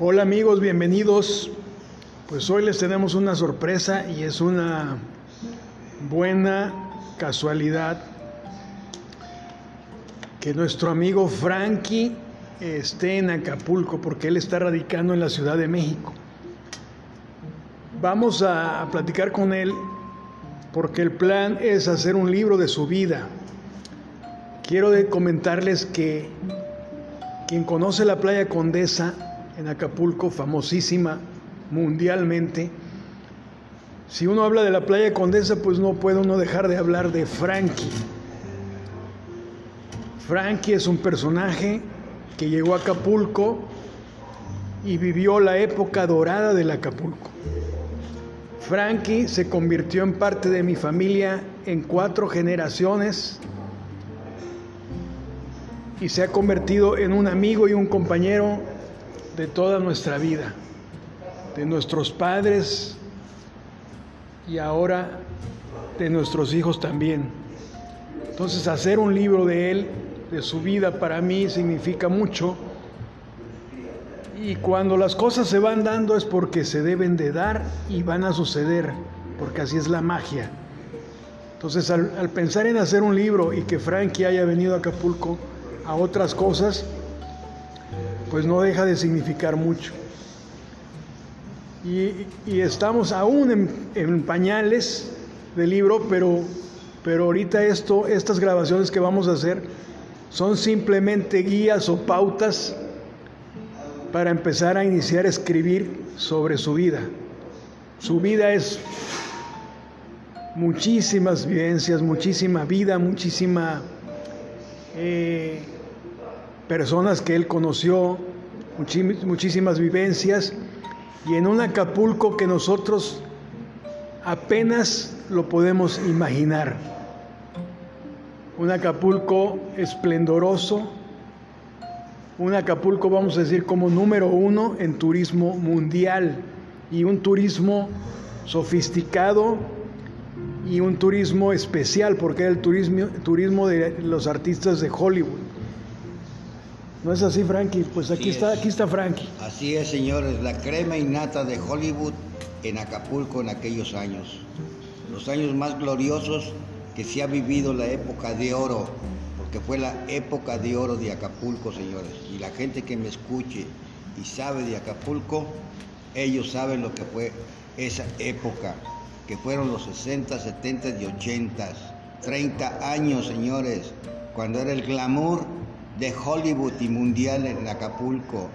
Hola amigos, bienvenidos. Pues hoy les tenemos una sorpresa y es una buena casualidad que nuestro amigo Frankie esté en Acapulco porque él está radicando en la Ciudad de México. Vamos a, platicar con él porque el plan es hacer un libro de su vida. Quiero comentarles que quien conoce la playa Condesa en Acapulco, famosísima mundialmente, si uno habla de la playa Condesa, pues no puede uno dejar de hablar de Frankie. Frankie es un personaje que llegó a Acapulco y vivió la época dorada del Acapulco. Frankie se convirtió en parte de mi familia en cuatro generaciones y se ha convertido en un amigo y un compañero de toda nuestra vida, de nuestros padres y ahora de nuestros hijos también. Entonces hacer un libro de él, de su vida, para mí significa mucho. Y cuando las cosas se van dando es porque se deben de dar y van a suceder, porque así es la magia. Entonces al, pensar en hacer un libro y que Frankie haya venido a Acapulco a otras cosas, pues no deja de significar mucho. Y, estamos aún en, pañales del libro, pero, pero ahorita esto, estas grabaciones que vamos a hacer son simplemente guías o pautas para empezar a iniciar a escribir sobre su vida. Su vida es muchísimas vivencias, muchísima vida, muchísima eh, personas que él conoció, muchísimas vivencias, y en un Acapulco que nosotros apenas lo podemos imaginar. Un Acapulco esplendoroso, un Acapulco, vamos a decir, como número uno en turismo mundial y un turismo sofisticado y un turismo especial, porque era el turismo, turismo de los artistas de Hollywood. ¿No es así, Frankie? Pues aquí está, aquí está Frankie. Así es, señores, la crema innata de Hollywood en Acapulco en aquellos años. Los años más gloriosos que se ha vivido la época de oro, porque fue la época de oro de Acapulco, señores. Y la gente que me escuche y sabe de Acapulco, ellos saben lo que fue esa época, que fueron los 60, 70 y 80, 30 años, señores, cuando era el glamour de Hollywood y mundial en Acapulco.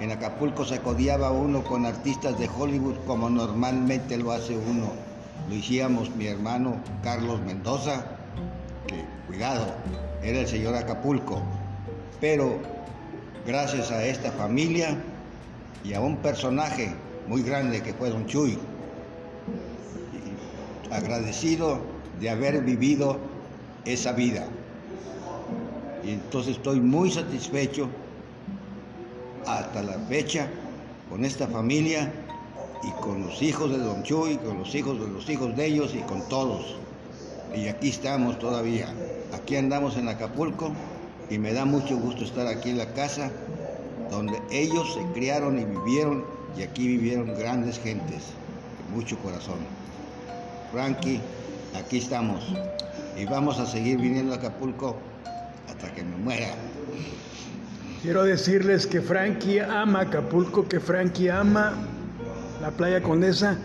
En Acapulco se codiaba uno con artistas de Hollywood como normalmente lo hace uno. Lo hicíamos mi hermano Carlos Mendoza, que cuidado, era el señor Acapulco. Pero gracias a esta familia y a un personaje muy grande que fue Don Chuy, agradecido de haber vivido esa vida. Y entonces estoy muy satisfecho hasta la fecha con esta familia y con los hijos de Don Chuy, con los hijos de los hijos de ellos y con todos. Y aquí estamos todavía. Aquí andamos en Acapulco y me da mucho gusto estar aquí en la casa donde ellos se criaron y vivieron y aquí vivieron grandes gentes, mucho corazón. Frankie, aquí estamos y vamos a seguir viniendo a Acapulco que me muera. Quiero decirles que Frankie ama Acapulco, que Frankie ama la playa Condesa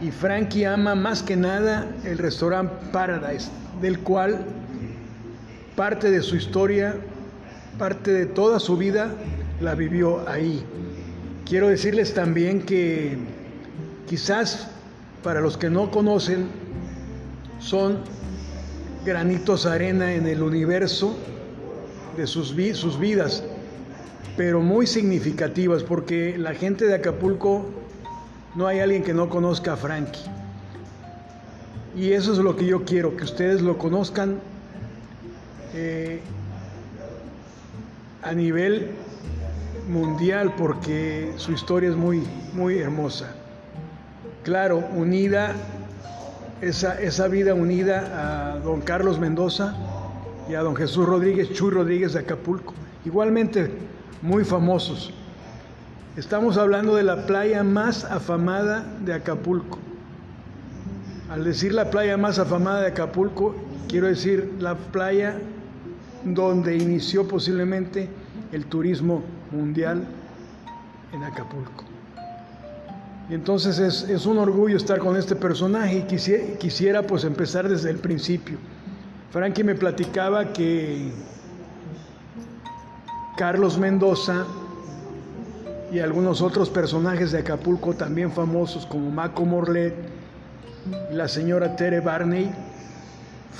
y Frankie ama más que nada el restaurante Paradise, del cual parte de su historia, parte de toda su vida la vivió ahí. Quiero decirles también que quizás para los que no conocen son granitos arena en el universo de sus, vidas, pero muy significativas, porque la gente de Acapulco no hay alguien que no conozca a Frankie. Y eso es lo que yo quiero, que ustedes lo conozcan eh, a nivel mundial, porque su historia es muy, muy hermosa. Claro, unida, esa, esa vida unida a don Carlos Mendoza, y a don Jesús Rodríguez, Chuy Rodríguez de Acapulco, igualmente muy famosos. Estamos hablando de la playa más afamada de Acapulco. Al decir la playa más afamada de Acapulco, quiero decir la playa donde inició posiblemente el turismo mundial en Acapulco. Y entonces es, un orgullo estar con este personaje y quisiera, quisiera pues empezar desde el principio. Frankie me platicaba que Carlos Mendoza y algunos otros personajes de Acapulco también famosos como Maco Morlet la señora Tere Barney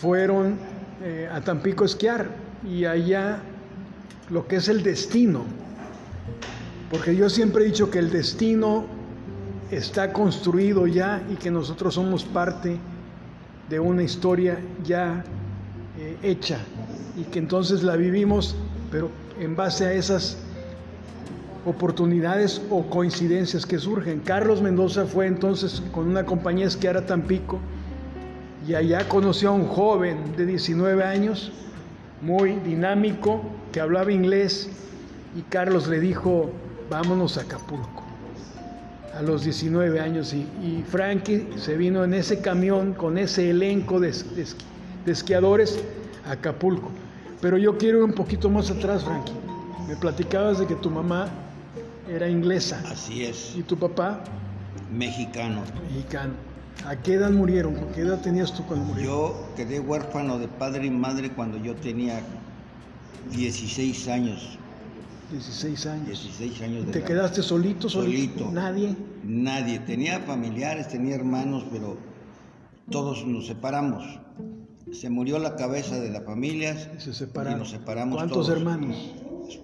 fueron eh, a Tampico a esquiar. Y allá lo que es el destino, porque yo siempre he dicho que el destino está construido ya y que nosotros somos parte de una historia ya eh, hecha y que entonces la vivimos, pero en base a esas oportunidades o coincidencias que surgen. Carlos Mendoza fue entonces con una compañía esquiar a Tampico y allá conoció a un joven de 19 años, muy dinámico, que hablaba inglés y Carlos le dijo, vámonos a Acapulco a los 19 años y, Frankie se vino en ese camión con ese elenco de, de esquiadores a Acapulco. Pero yo quiero ir un poquito más atrás, Frankie. Me platicabas de que tu mamá era inglesa. Así es. ¿Y tu papá? Mexicano. Mexicano. ¿A qué edad murieron? ¿Con qué edad tenías tú cuando murieron? Yo quedé huérfano de padre y madre cuando yo tenía 16 años. 16 años. 16 años de ¿Te quedaste solito, solito? Solito. ¿Nadie? Nadie. Tenía familiares, tenía hermanos, pero todos nos separamos. Se murió la cabeza de la familia se separaron. y nos separamos ¿Cuántos hermanos?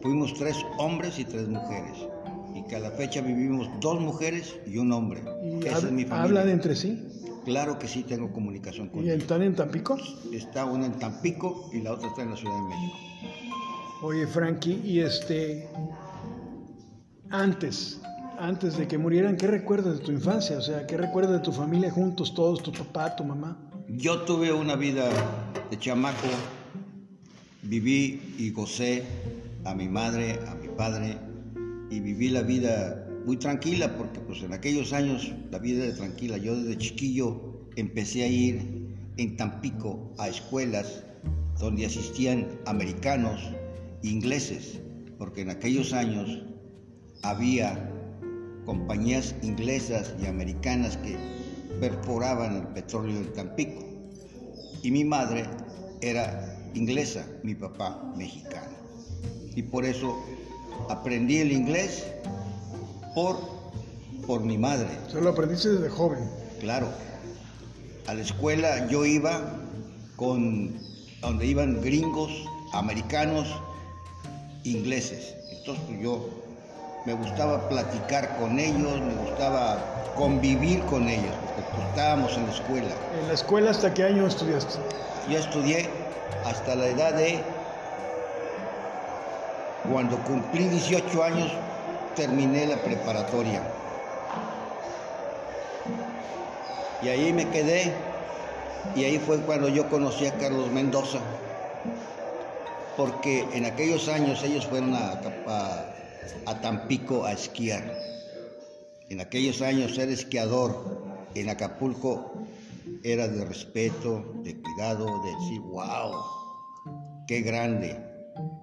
Fuimos tres hombres y tres mujeres. Y que a la fecha vivimos dos mujeres y un hombre. Esa es mi familia. ¿Hablan entre sí? Claro que sí tengo comunicación con ellos. ¿Y están en Tampico? Está una en Tampico y la otra está en la Ciudad de México. Oye, Frankie, y este, antes, antes de que murieran, ¿qué recuerdas de tu infancia? O sea, ¿qué recuerdas de tu familia juntos, todos, tu papá, tu mamá? Yo tuve una vida de chamaco, viví y gocé a mi madre, a mi padre, y viví la vida muy tranquila, porque pues en aquellos años la vida era tranquila. Yo desde chiquillo empecé a ir en Tampico a escuelas donde asistían americanos, ingleses, porque en aquellos años había compañías inglesas y americanas que perforaban el petróleo en Tampico. Y mi madre era inglesa, mi papá mexicano. Y por eso aprendí el inglés por, por mi madre. ¿Se lo aprendiste desde joven? Claro. A la escuela yo iba con donde iban gringos, americanos ingleses. Entonces pues, yo me gustaba platicar con ellos, me gustaba convivir con ellos, porque pues, estábamos en la escuela. ¿En la escuela hasta qué año estudiaste? Yo estudié hasta la edad de... Cuando cumplí 18 años, terminé la preparatoria. Y ahí me quedé, y ahí fue cuando yo conocí a Carlos Mendoza porque en aquellos años ellos fueron a, a, Tampico a esquiar. En aquellos años ser esquiador en Acapulco era de respeto, de cuidado, de decir, wow, qué grande.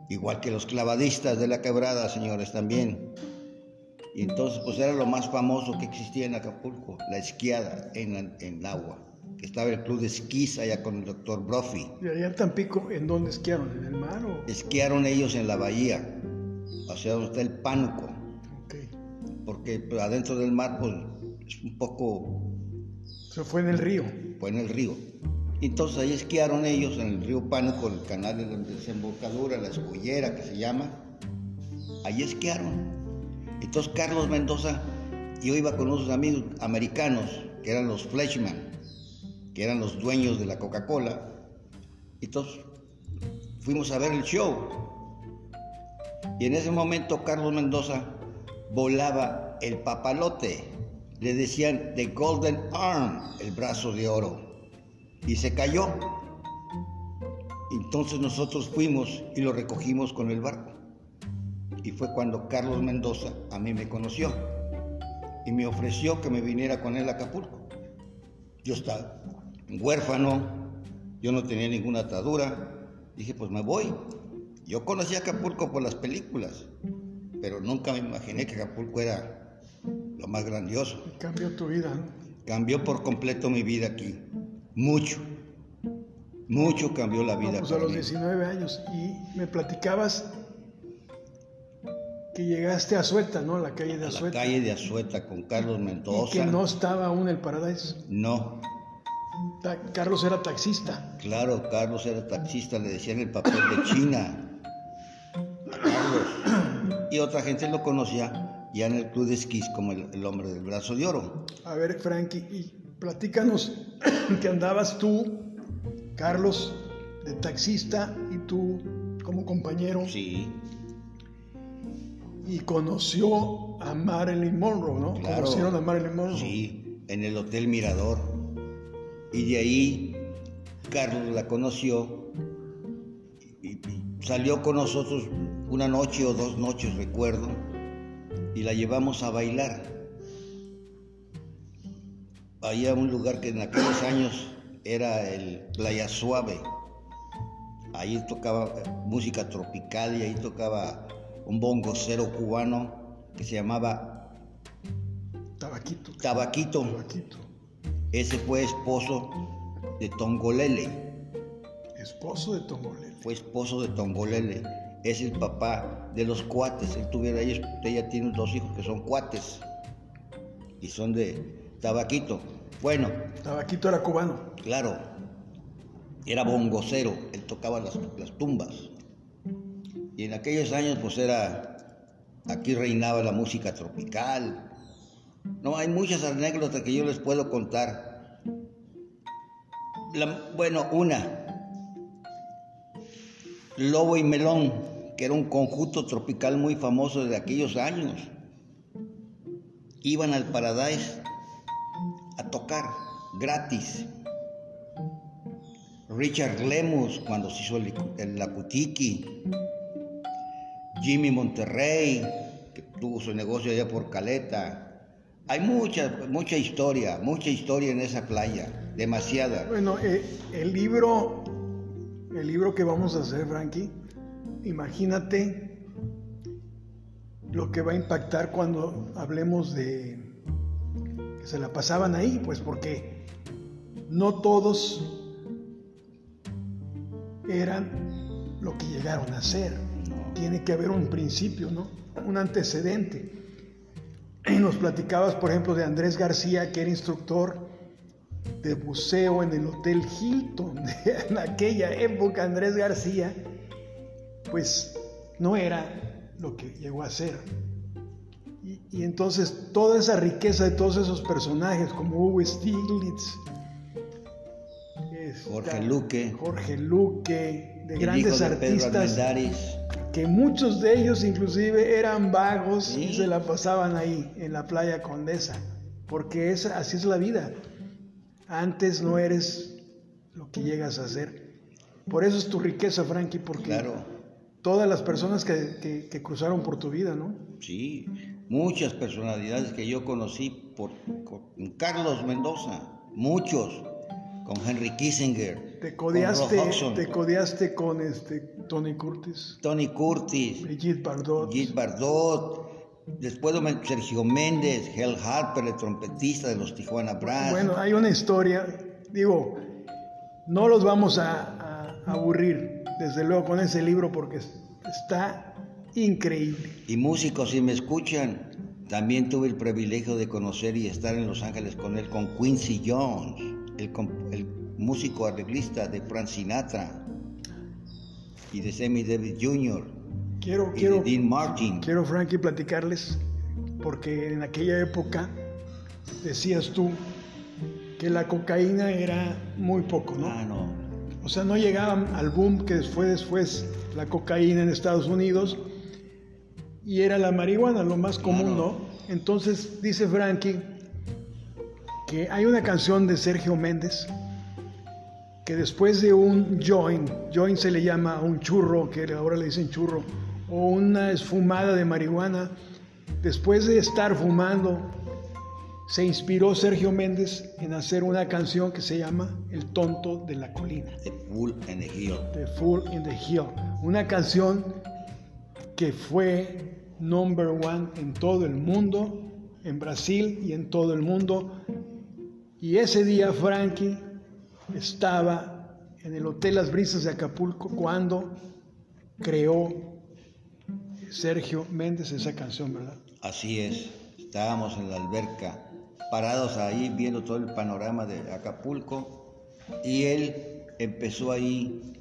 Igual que los clavadistas de la quebrada, señores, también. Y entonces, pues era lo más famoso que existía en Acapulco, la esquiada en, en el agua que estaba el club de esquís allá con el doctor Brophy. ¿Y allá en Tampico, en dónde esquiaron? ¿En el mar o...? Esquiaron ellos en la bahía, sea, donde está el Pánuco. Okay. Porque pues, adentro del mar, pues, es un poco... Se fue en el río. Fue en el río. Entonces ahí esquiaron ellos en el río Pánuco, el canal de desembocadura, la escollera que se llama. Ahí esquiaron. Entonces Carlos Mendoza, yo iba con unos amigos americanos, que eran los Fleshman que eran los dueños de la Coca-Cola. Entonces fuimos a ver el show. Y en ese momento Carlos Mendoza volaba el papalote. Le decían The Golden Arm, el brazo de oro. Y se cayó. Entonces nosotros fuimos y lo recogimos con el barco. y fue cuando Carlos Mendoza a mí me conoció y me ofreció que me viniera con él a Acapulco. Yo estaba huérfano, yo no tenía ninguna atadura, dije pues me voy. Yo conocí Acapulco por las películas, pero nunca me imaginé que Acapulco era lo más grandioso. cambió tu vida. Cambió por completo mi vida aquí, mucho. Mucho cambió la vida. pues a los 19 años. Y me platicabas que llegaste a Azueta, ¿no? La calle de Azueta. La calle de Azueta con Carlos Mendoza. Y que no estaba aún el Paradise. No. Carlos era taxista. Claro, Carlos era taxista, le decían el papel de China. Y otra gente lo conocía ya en el club de esquís como el, el hombre del brazo de oro. A ver, Frankie, y platícanos que andabas tú Carlos de taxista y tú como compañero. Sí. Y conoció a Marilyn Monroe, ¿no? Conocieron a Marilyn Monroe. Sí, en el Hotel Mirador. Y de ahí Carlos la conoció y, salió con nosotros una noche o dos noches, recuerdo, y la llevamos a bailar. Había un lugar que en aquellos años era el Playa Suave. Ahí tocaba música tropical y ahí tocaba un bongocero cubano que se llamaba Tabaquito. Tabaquito. Ese fue esposo de Tongolele. Esposo de Tongolele. Fue esposo de Tongolele. Es el papá de los cuates. Él tuviera ellos, ella tiene dos hijos que son cuates y son de Tabaquito. Bueno. Tabaquito era cubano. Claro. Era bongocero. Él tocaba las, tumbas. Y en aquellos años, pues era. Aquí reinaba la música tropical. No, hay muchas anécdotas que yo les puedo contar. bueno, una. Lobo y Melón, que era un conjunto tropical muy famoso de aquellos años. Iban al Paradise a tocar gratis. Richard Lemus cuando se hizo el, el Lacutiki, Jimmy Monterrey, que tuvo su negocio allá por Caleta. Hay mucha, mucha historia, mucha historia en esa playa, demasiada. Bueno, eh, el libro, el libro que vamos a hacer, Frankie, imagínate lo que va a impactar cuando hablemos de se la pasaban ahí, pues porque no todos eran lo que llegaron a ser. Tiene que haber un principio, ¿no? Un antecedente. Nos platicabas, por ejemplo, de Andrés García, que era instructor de buceo en el Hotel Hilton. En aquella época, Andrés García, pues no era lo que llegó a ser. Y, entonces toda esa riqueza de todos esos personajes, como Hugo Stiglitz, Jorge Luque, Jorge Luque, de grandes artistas, que muchos de ellos inclusive eran vagos y se la pasaban ahí en la playa Condesa, porque es, así es la vida. Antes no eres lo que llegas a ser. Por eso es tu riqueza, Frankie, porque todas las personas que, que cruzaron por tu vida, ¿no? Sí, muchas personalidades que yo conocí por, con Carlos Mendoza, muchos, con Henry Kissinger. Te codeaste, te codeaste con este Tony Curtis. Tony Curtis. Brigitte Bardot. Brigitte Bardot. Después Sergio Méndez, Hell Harper, el trompetista de los Tijuana Brass. Bueno, hay una historia, digo, no los vamos a, a aburrir, desde luego, con ese libro porque está increíble. Y músicos, si me escuchan, también tuve el privilegio de conocer y estar en Los Ángeles con él, con Quincy Jones, el, músico arreglista de Frank Sinatra y de Sammy Davis Jr. Quiero, y quiero, de Dean Martin. Quiero, Frankie, platicarles, porque en aquella época decías tú que la cocaína era muy poco, ¿no? Ah, no. O sea, no llegaban al boom que fue después la cocaína en Estados Unidos y era la marihuana lo más común, ¿no? Entonces dice Frankie que hay una canción de Sergio Méndez que después de un join, join se le llama un churro, que ahora le dicen churro, o una esfumada de marihuana. Después de estar fumando, se inspiró Sergio Méndez en hacer una canción que se llama El tonto de la colina. The Fool in the Hill. The Fool in the Hill. Una canción que fue number one en todo el mundo, en Brasil y en todo el mundo. Y ese día Frankie estaba en el Hotel Las Brisas de Acapulco cuando creó Sergio Méndez esa canción, ¿verdad? Así es, estábamos en la alberca, parados ahí viendo todo el panorama de Acapulco y él empezó ahí,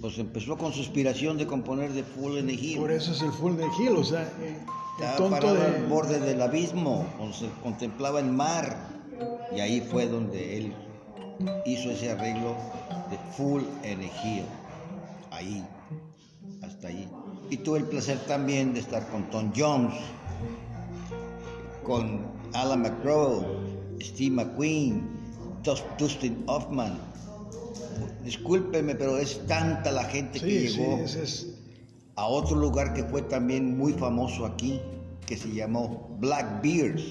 pues empezó con su inspiración de componer de Full in the Hill. Por eso es el Full in the Hill, o sea, eh, el Estaba tonto parado de... al borde del abismo, donde se contemplaba el mar y ahí fue donde él hizo ese arreglo de Full in the Hill. Ahí, hasta ahí. Y tuve el placer también de estar con Tom Jones, con Alan McGraw, Steve McQueen, Dus- Dustin Hoffman. Discúlpeme, pero es tanta la gente que Sí, llegó es... a otro lugar que fue también muy famoso aquí, que se llamó Black Bears.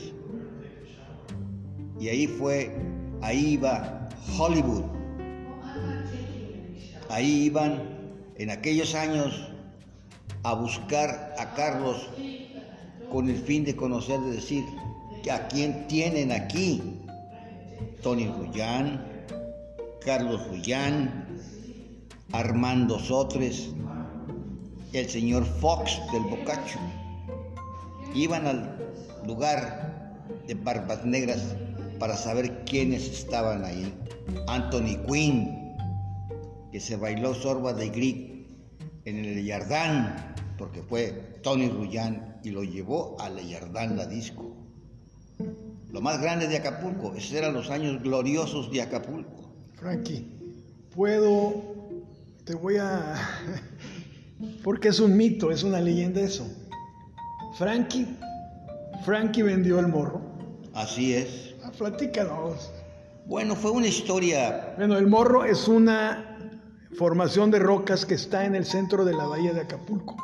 Y ahí fue, ahí iba Hollywood. Ahí iban en aquellos años a buscar a Carlos con el fin de conocer, de decir, a quién tienen aquí. Tony Rullán, Carlos Rullán, Armando Sotres, el señor Fox del Bocacho. Iban al lugar de Barbas Negras para saber quiénes estaban ahí. Anthony Quinn, que se bailó Sorba de Greek en el Yardán, porque fue Tony Rullán y lo llevó a la Yardán la disco. Lo más grande de Acapulco, esos eran los años gloriosos de Acapulco. Frankie, puedo, te voy a, porque es un mito, es una leyenda eso. Frankie, Frankie vendió el morro. Así es. Ah, Platícanos. Bueno, fue una historia Bueno, el morro es una formación de rocas que está en el centro de la bahía de Acapulco.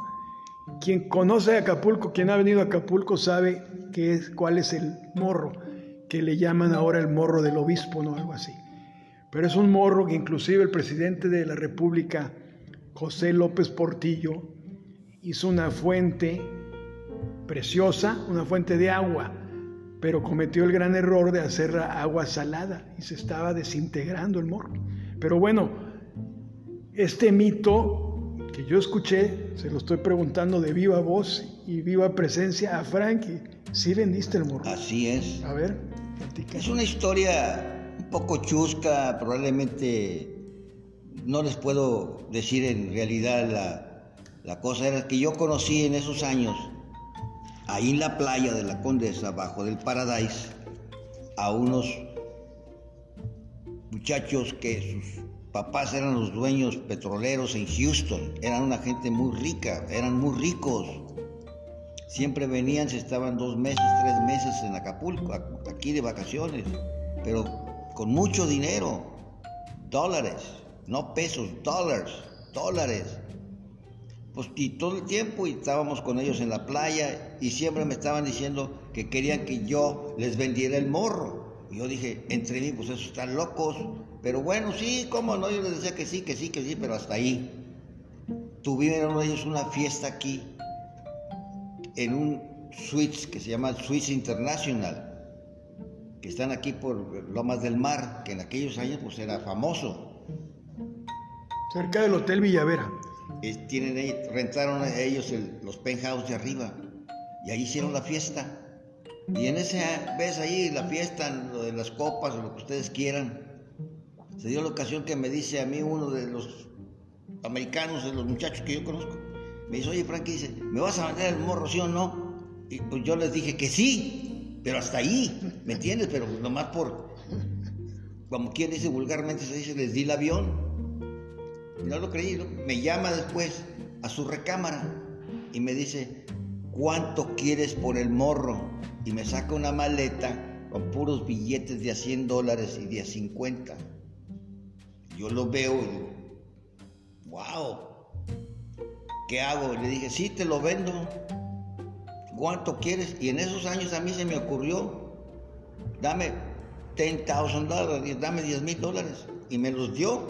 Quien conoce Acapulco, quien ha venido a Acapulco sabe qué es, cuál es el morro, que le llaman ahora el morro del obispo, ¿no? Algo así. Pero es un morro que inclusive el presidente de la República, José López Portillo, hizo una fuente preciosa, una fuente de agua, pero cometió el gran error de hacerla agua salada y se estaba desintegrando el morro. Pero bueno, este mito que yo escuché, se lo estoy preguntando de viva voz y viva presencia a Frankie. ¿Sí vendiste el morro? Así es. A ver, platica. Es una historia un poco chusca, probablemente no les puedo decir en realidad la, la cosa. Era que yo conocí en esos años, ahí en la playa de la Condesa, bajo del Paradise, a unos muchachos que sus papás eran los dueños petroleros en Houston. Eran una gente muy rica, eran muy ricos. Siempre venían, se estaban dos meses, tres meses en Acapulco, aquí de vacaciones, pero con mucho dinero, dólares, no pesos, dólares, dólares. Pues y todo el tiempo y estábamos con ellos en la playa y siempre me estaban diciendo que querían que yo les vendiera el morro. Y yo dije, entre mí, pues esos están locos. Pero bueno, sí, cómo no, yo les decía que sí, que sí, que sí, pero hasta ahí. Tuvieron ellos una fiesta aquí en un suites que se llama Suites International, que están aquí por Lomas del Mar, que en aquellos años pues era famoso. Cerca del Hotel Villavera. Eh, tienen rentaron a ellos el- los penthouse de arriba y ahí hicieron la fiesta. Y en esa vez ahí la fiesta, lo de las copas o lo que ustedes quieran, se dio la ocasión que me dice a mí uno de los americanos, de los muchachos que yo conozco, me dice, oye Frankie, dice, ¿me vas a vender el morro, sí o no? Y pues yo les dije que sí, pero hasta ahí, ¿me entiendes? Pero nomás por, como quien dice vulgarmente, se dice, les di el avión. No lo creí, me llama después a su recámara y me dice, ¿cuánto quieres por el morro? Y me saca una maleta con puros billetes de a 100 dólares y de a 50. Yo lo veo y digo, wow, qué ¿qué hago? Le dije, sí, te lo vendo. ¿Cuánto quieres? Y en esos años a mí se me ocurrió, dame 10,000 dólares, dame 10 mil dólares. Y me los dio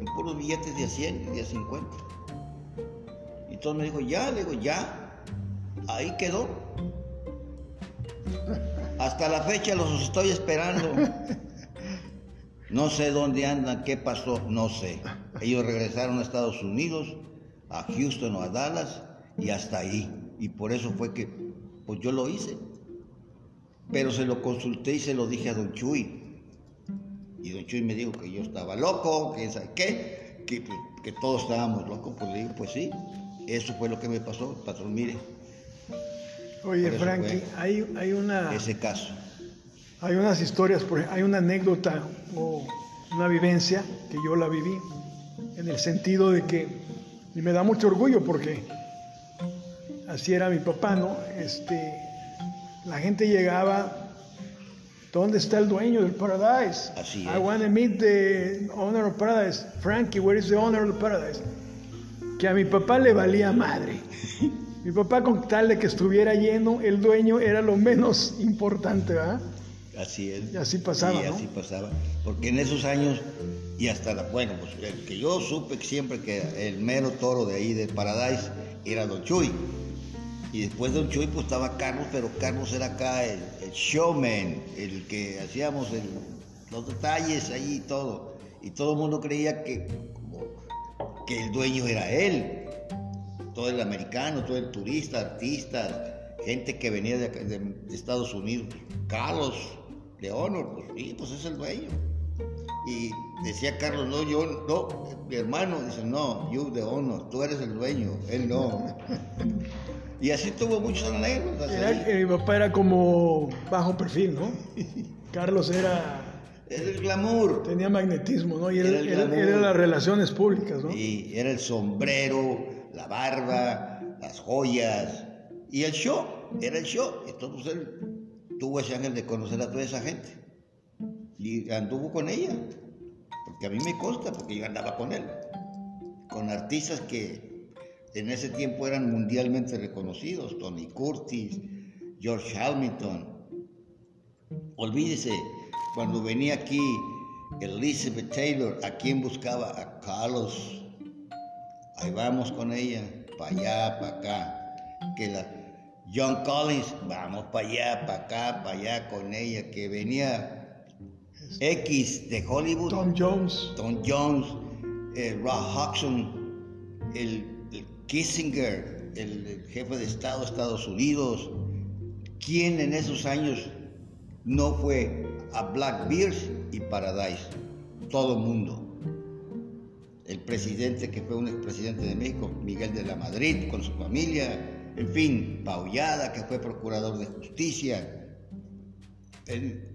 en puros billetes de 100 y de 50. Y entonces me dijo, ya, le digo, ya. Ahí quedó. Hasta la fecha los estoy esperando. No sé dónde andan, qué pasó, no sé. Ellos regresaron a Estados Unidos, a Houston o a Dallas y hasta ahí. Y por eso fue que, pues yo lo hice. Pero se lo consulté y se lo dije a Don Chuy. Y Don Chuy me dijo que yo estaba loco, que sabe qué, que, que todos estábamos locos. Pues le digo, pues sí, eso fue lo que me pasó, patrón, mire. Oye, Frankie, hay, hay una... Ese caso. Hay unas historias, hay una anécdota o una vivencia que yo la viví, en el sentido de que, y me da mucho orgullo porque así era mi papá, ¿no? Este, la gente llegaba, ¿dónde está el dueño del Paradise? Así I want to meet the owner of Paradise. Frankie, where is the owner of Paradise? Que a mi papá le valía madre. Mi papá con tal de que estuviera lleno, el dueño era lo menos importante, ¿verdad? Así es. Y así pasaba, sí, así pasaba. Porque en esos años, y hasta la, bueno, pues el que yo supe siempre que el mero toro de ahí de Paradise era Don Chuy. Y después de Don Chuy pues estaba Carlos, pero Carlos era acá el, showman, el que hacíamos los detalles ahí y todo. Y todo el mundo creía que, que el dueño era él todo el americano, todo el turista, artistas, gente que venía de, Estados Unidos. Carlos Leonor, pues sí, pues es el dueño. Y decía Carlos, no, yo, no, mi hermano dice, no, you the honor, tú eres el dueño, él no. y así tuvo muchos anécdotas. mi papá era como bajo perfil, ¿no? Carlos era... Era el glamour. Tenía magnetismo, ¿no? Y él, era, era las relaciones públicas, ¿no? Y era el sombrero, la barba, las joyas y el show, era el show. Entonces él tuvo ese ángel de conocer a toda esa gente y anduvo con ella, porque a mí me consta, porque yo andaba con él, con artistas que en ese tiempo eran mundialmente reconocidos, Tony Curtis, George Hamilton. Olvídese, cuando venía aquí Elizabeth Taylor, ¿a quién buscaba? A Carlos Ahí vamos con ella, para allá, para acá. Que la John Collins, vamos para allá, para acá, para allá con ella, que venía X de Hollywood. Tom Jones. Tom Jones, el Rob Hodgson, el, Kissinger, el, jefe de Estado de Estados Unidos. ¿Quién en esos años no fue a Black Bears y Paradise? Todo el mundo el presidente que fue un expresidente de México, Miguel de la Madrid, con su familia, en fin, Paullada, que fue procurador de justicia, el,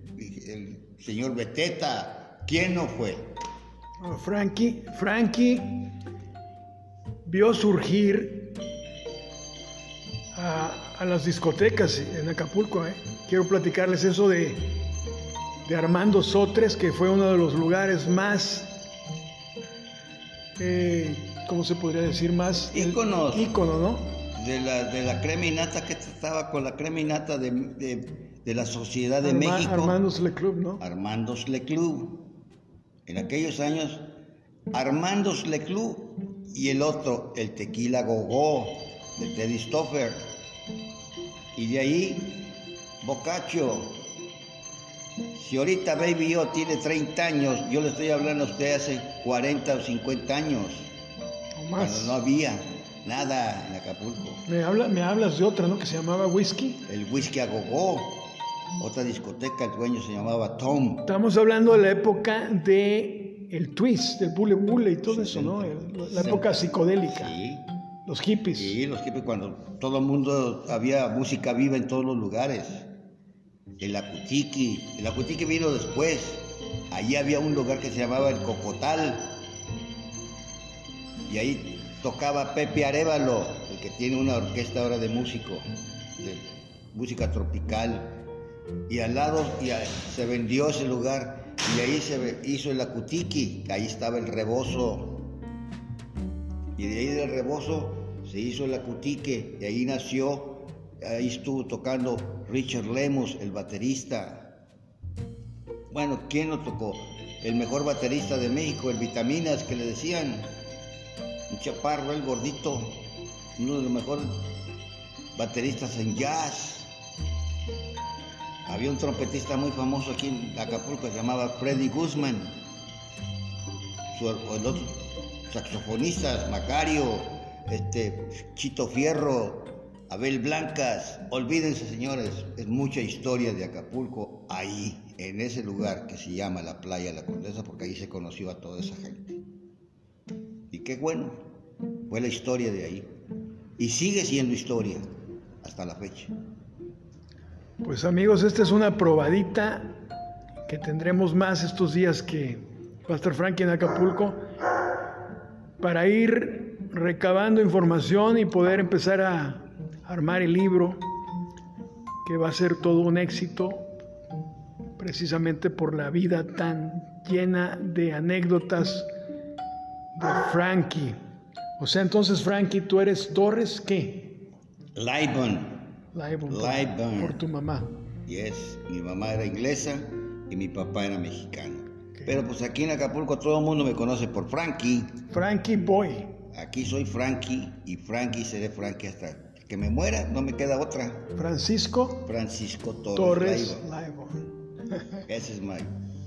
señor Beteta, ¿quién no fue? Frankie, Frankie vio surgir a, las discotecas en Acapulco. ¿eh? Quiero platicarles eso de, de Armando Sotres, que fue uno de los lugares más eh, ¿cómo se podría decir más? Íconos. Ícono, ¿no? De la, de la crema innata que estaba con la crema innata de, de, la Sociedad de México. Armandos Le Club, ¿no? Armandos Le Club. En aquellos años, Armandos Le Club y el otro, el Tequila Gogó, de Teddy Stoffer. Y de ahí, Bocacho, si ahorita Baby Yo tiene 30 años, yo le estoy hablando a usted hace 40 o 50 años. O más. Cuando no había nada en Acapulco. Me, habla, me hablas de otra, ¿no? Que se llamaba Whisky. El Whisky a Gogó. Otra discoteca, el dueño se llamaba Tom. Estamos hablando de la época de el twist, del bule bule y todo eso, ¿no? la época psicodélica. Sí. Los hippies. Sí, los hippies cuando todo el mundo había música viva en todos los lugares el Acutiqui. El Acutiqui vino después. Allí había un lugar que se llamaba el Cocotal. Y ahí tocaba Pepe Arevalo, el que tiene una orquesta ahora de músico, de música tropical. Y al lado se vendió ese lugar y ahí se hizo el Acutiqui, ahí estaba el rebozo. Y de ahí del rebozo se hizo el Acutique y ahí nació, ahí estuvo tocando Richard Lemos, el baterista. Bueno, ¿quién lo tocó? El mejor baterista de México, el Vitaminas, que le decían, un chaparro, el gordito, uno de los mejores bateristas en jazz. Había un trompetista muy famoso aquí en Acapulco que se llamaba Freddy Guzman. Su, el otro, saxofonistas, Macario, este, Chito Fierro, Abel Blancas. Olvídense, señores, es mucha historia de Acapulco ahí, en ese lugar que se llama la Playa La Condesa, porque ahí se conoció a toda esa gente. Qué bueno, fue la historia de ahí. Y sigue siendo historia hasta la fecha. Pues amigos, esta es una probadita que tendremos más estos días que estar Frankie en Acapulco para ir recabando información y poder empezar a armar el libro que va a ser todo un éxito precisamente por la vida tan llena de anécdotas de Frankie. O sea, entonces Frankie, tú eres Torres, ¿qué? Laibon. Live por, tu mamá. Yes, mi mamá era inglesa y mi papá era mexicano. Pero pues aquí en Acapulco todo el mundo me conoce por Frankie. Frankie Boy. Aquí soy Frankie y Frankie seré Frankie hasta que me muera, no me queda otra. Francisco. Francisco Torres. Torres Ese es mi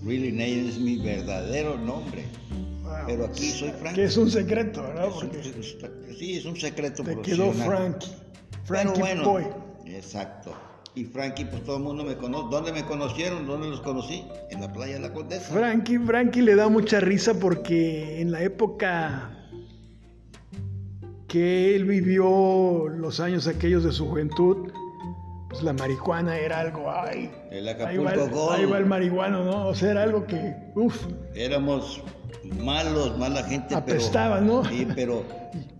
really name, es mi verdadero nombre. Pero aquí soy Frankie. Que es un secreto, ¿verdad? sí, es un secreto. Te quedó Frankie. Frankie Boy. Exacto. Y Frankie, pues todo el mundo me conoce. ¿Dónde me conocieron? ¿Dónde los conocí? En la playa de la Condesa. Frankie, Frankie le da mucha risa porque en la época que él vivió los años aquellos de su juventud, pues la marihuana era algo, ay, el Acapulco ahí va el, ahí va el marihuano, ¿no? O sea, era algo que, uff. Éramos malos, mala gente. Apestaba, ¿no? Sí, pero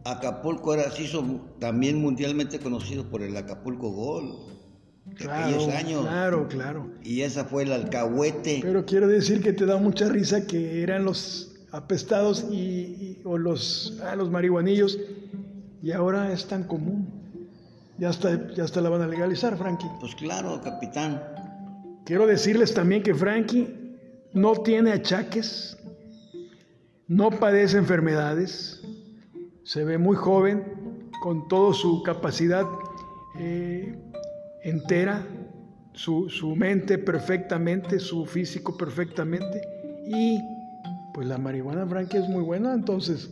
Acapulco era, se hizo también mundialmente conocido por el Acapulco Gol. claro, aquellos años. Claro, claro. Y esa fue el alcahuete. Pero quiero decir que te da mucha risa que eran los apestados y, o los, ah, los marihuanillos y ahora es tan común. Ya hasta, ya hasta la van a legalizar, Frankie. Pues claro, capitán. Quiero decirles también que Frankie no tiene achaques, no padece enfermedades, se ve muy joven, con toda su capacidad eh, entera, su, su, mente perfectamente, su físico perfectamente, y pues la marihuana Frankie es muy buena, entonces.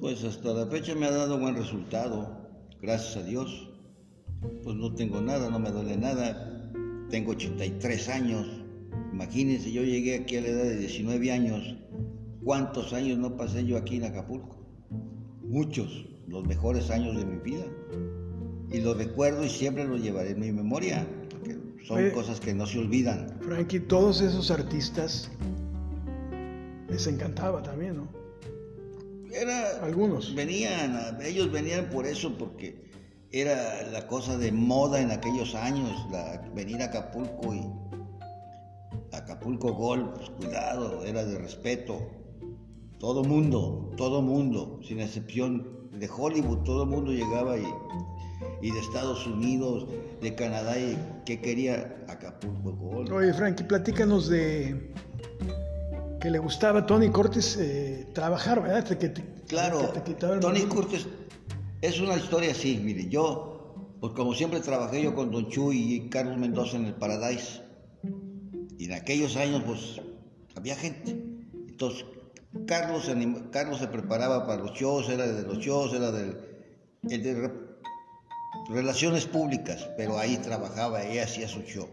Pues hasta la fecha me ha dado buen resultado, gracias a Dios. Pues no tengo nada, no me duele nada, tengo 83 años, imagínense, yo llegué aquí a la edad de 19 años, ¿cuántos años no pasé yo aquí en Acapulco? muchos, los mejores años de mi vida. Y los recuerdo y siempre los llevaré en mi memoria, porque son cosas que no se olvidan. Frankie, todos esos artistas les encantaba también, ¿no? Era, Algunos. Venían, ellos venían por eso, porque era la cosa de moda en aquellos años, la, venir a Acapulco y Acapulco Gol, pues cuidado, era de respeto. Todo mundo, todo mundo, sin excepción de Hollywood, todo el mundo llegaba y, y, de Estados Unidos, de Canadá, y que quería Acapulco Gold. Oye, Frankie, platícanos de que le gustaba a Tony Cortes eh, trabajar, ¿verdad? Que claro, Tony Cortes es una historia así, mire, yo, pues como siempre trabajé yo con Don Chuy y Carlos Mendoza en el Paradise, y en aquellos años, pues, había gente. Entonces, Carlos, Carlos se preparaba para los shows, era de los shows, era de relaciones públicas, pero ahí trabajaba, y hacía su show.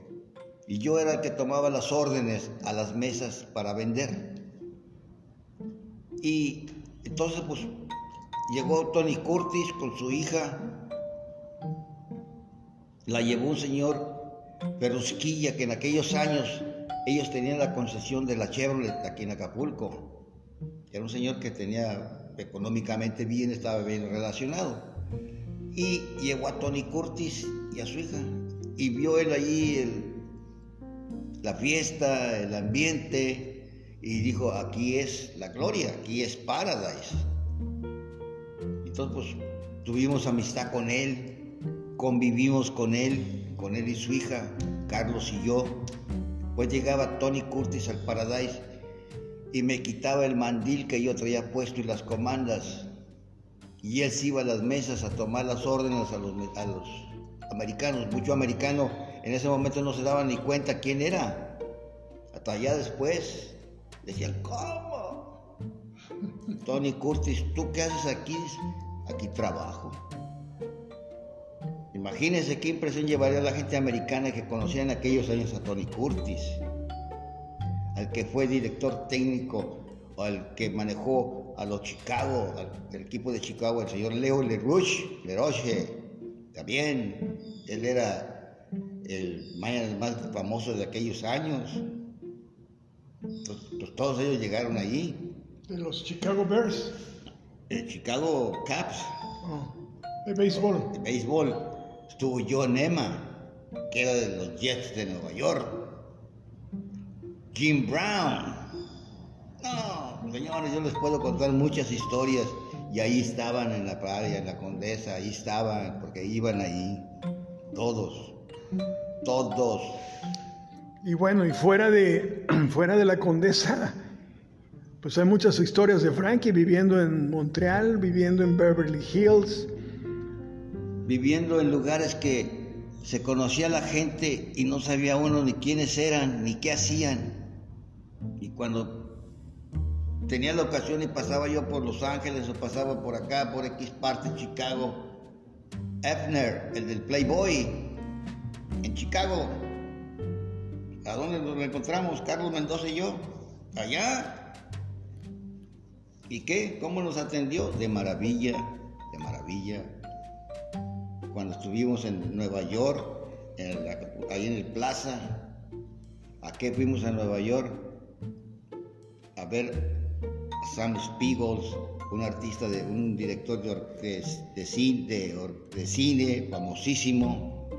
Y yo era el que tomaba las órdenes a las mesas para vender. Y entonces pues llegó Tony Curtis con su hija, la llevó un señor Perusquilla, que en aquellos años ellos tenían la concesión de la Chevrolet aquí en Acapulco. Era un señor que tenía económicamente bien, estaba bien relacionado. Y llegó a Tony Curtis y a su hija. Y vio él allí la fiesta, el ambiente. Y dijo, aquí es la gloria, aquí es Paradise. Entonces, pues tuvimos amistad con él, convivimos con él, con él y su hija, Carlos y yo. Pues llegaba Tony Curtis al Paradise y me quitaba el mandil que yo traía puesto y las comandas. Y él se iba a las mesas a tomar las órdenes a los, a los americanos. Mucho americano en ese momento no se daba ni cuenta quién era. Hasta allá después decían, ¿cómo? Tony Curtis, ¿tú qué haces aquí? Aquí trabajo. Imagínense qué impresión llevaría la gente americana que conocía en aquellos años a Tony Curtis al que fue director técnico o al que manejó a los Chicago, al, equipo de Chicago, el señor Leo LeRouche, LeRoche, también, él era el más famoso de aquellos años. todos ellos llegaron allí. De los Chicago Bears. El Chicago Caps. Oh, de béisbol. De béisbol. Estuvo John Emma, que era de los Jets de Nueva York. Jim Brown. No, señores, yo les puedo contar muchas historias y ahí estaban en la playa, en la condesa, ahí estaban, porque iban ahí, todos, todos. Y bueno, y fuera de, fuera de la condesa, pues hay muchas historias de Frankie viviendo en Montreal, viviendo en Beverly Hills. Viviendo en lugares que se conocía la gente y no sabía uno ni quiénes eran, ni qué hacían. Y cuando tenía la ocasión y pasaba yo por Los Ángeles o pasaba por acá, por X parte, Chicago, Efner, el del Playboy, en Chicago, ¿a dónde nos encontramos? Carlos Mendoza y yo, allá. ¿Y qué? ¿Cómo nos atendió? De maravilla, de maravilla. Cuando estuvimos en Nueva York, ahí en el Plaza, ¿a qué fuimos a Nueva York? A ver a Sam Spiegel, un artista, de, un director de, de, cine, de, cine famosísimo.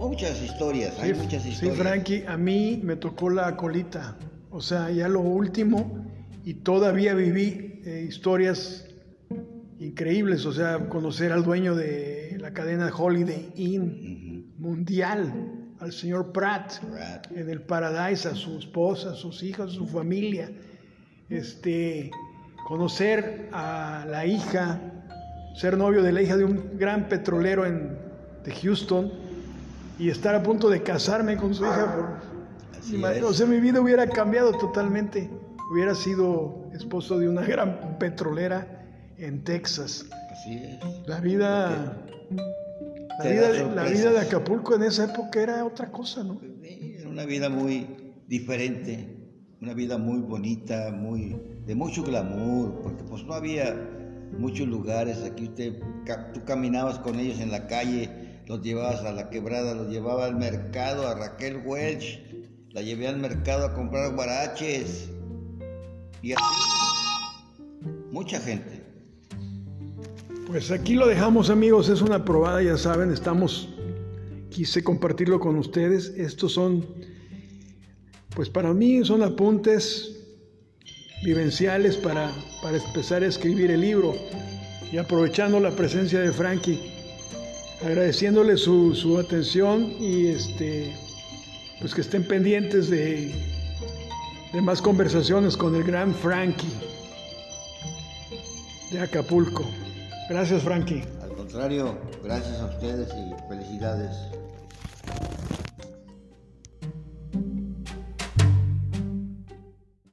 Muchas historias, hay muchas historias. Sí, Frankie, a mí me tocó la colita, o sea, ya lo último, y todavía viví eh, historias increíbles, o sea, conocer al dueño de la cadena Holiday Inn mundial al señor Pratt, en el Paradise, a su esposa, a sus hijos, a su familia, este, conocer a la hija, ser novio de la hija de un gran petrolero en, de Houston y estar a punto de casarme con su hija. o sea, mi vida hubiera cambiado totalmente. Hubiera sido esposo de una gran petrolera en Texas. Así es. La vida... La vida, de Acapulco en esa época era otra cosa, ¿no? Era una vida muy diferente, una vida muy bonita, muy de mucho glamour, porque pues no había muchos lugares. Aquí usted, tú caminabas con ellos en la calle, los llevabas a la quebrada, los llevaba al mercado, a Raquel Welch, la llevé al mercado a comprar guaraches. Y así, mucha gente. Pues aquí lo dejamos amigos, es una probada, ya saben, estamos, quise compartirlo con ustedes. Estos son, pues para mí son apuntes vivenciales para, para empezar a escribir el libro y aprovechando la presencia de Frankie, agradeciéndole su, su atención y este, pues que estén pendientes de, de más conversaciones con el gran Frankie de Acapulco. Gracias, Frankie. Al contrario, gracias a ustedes y felicidades.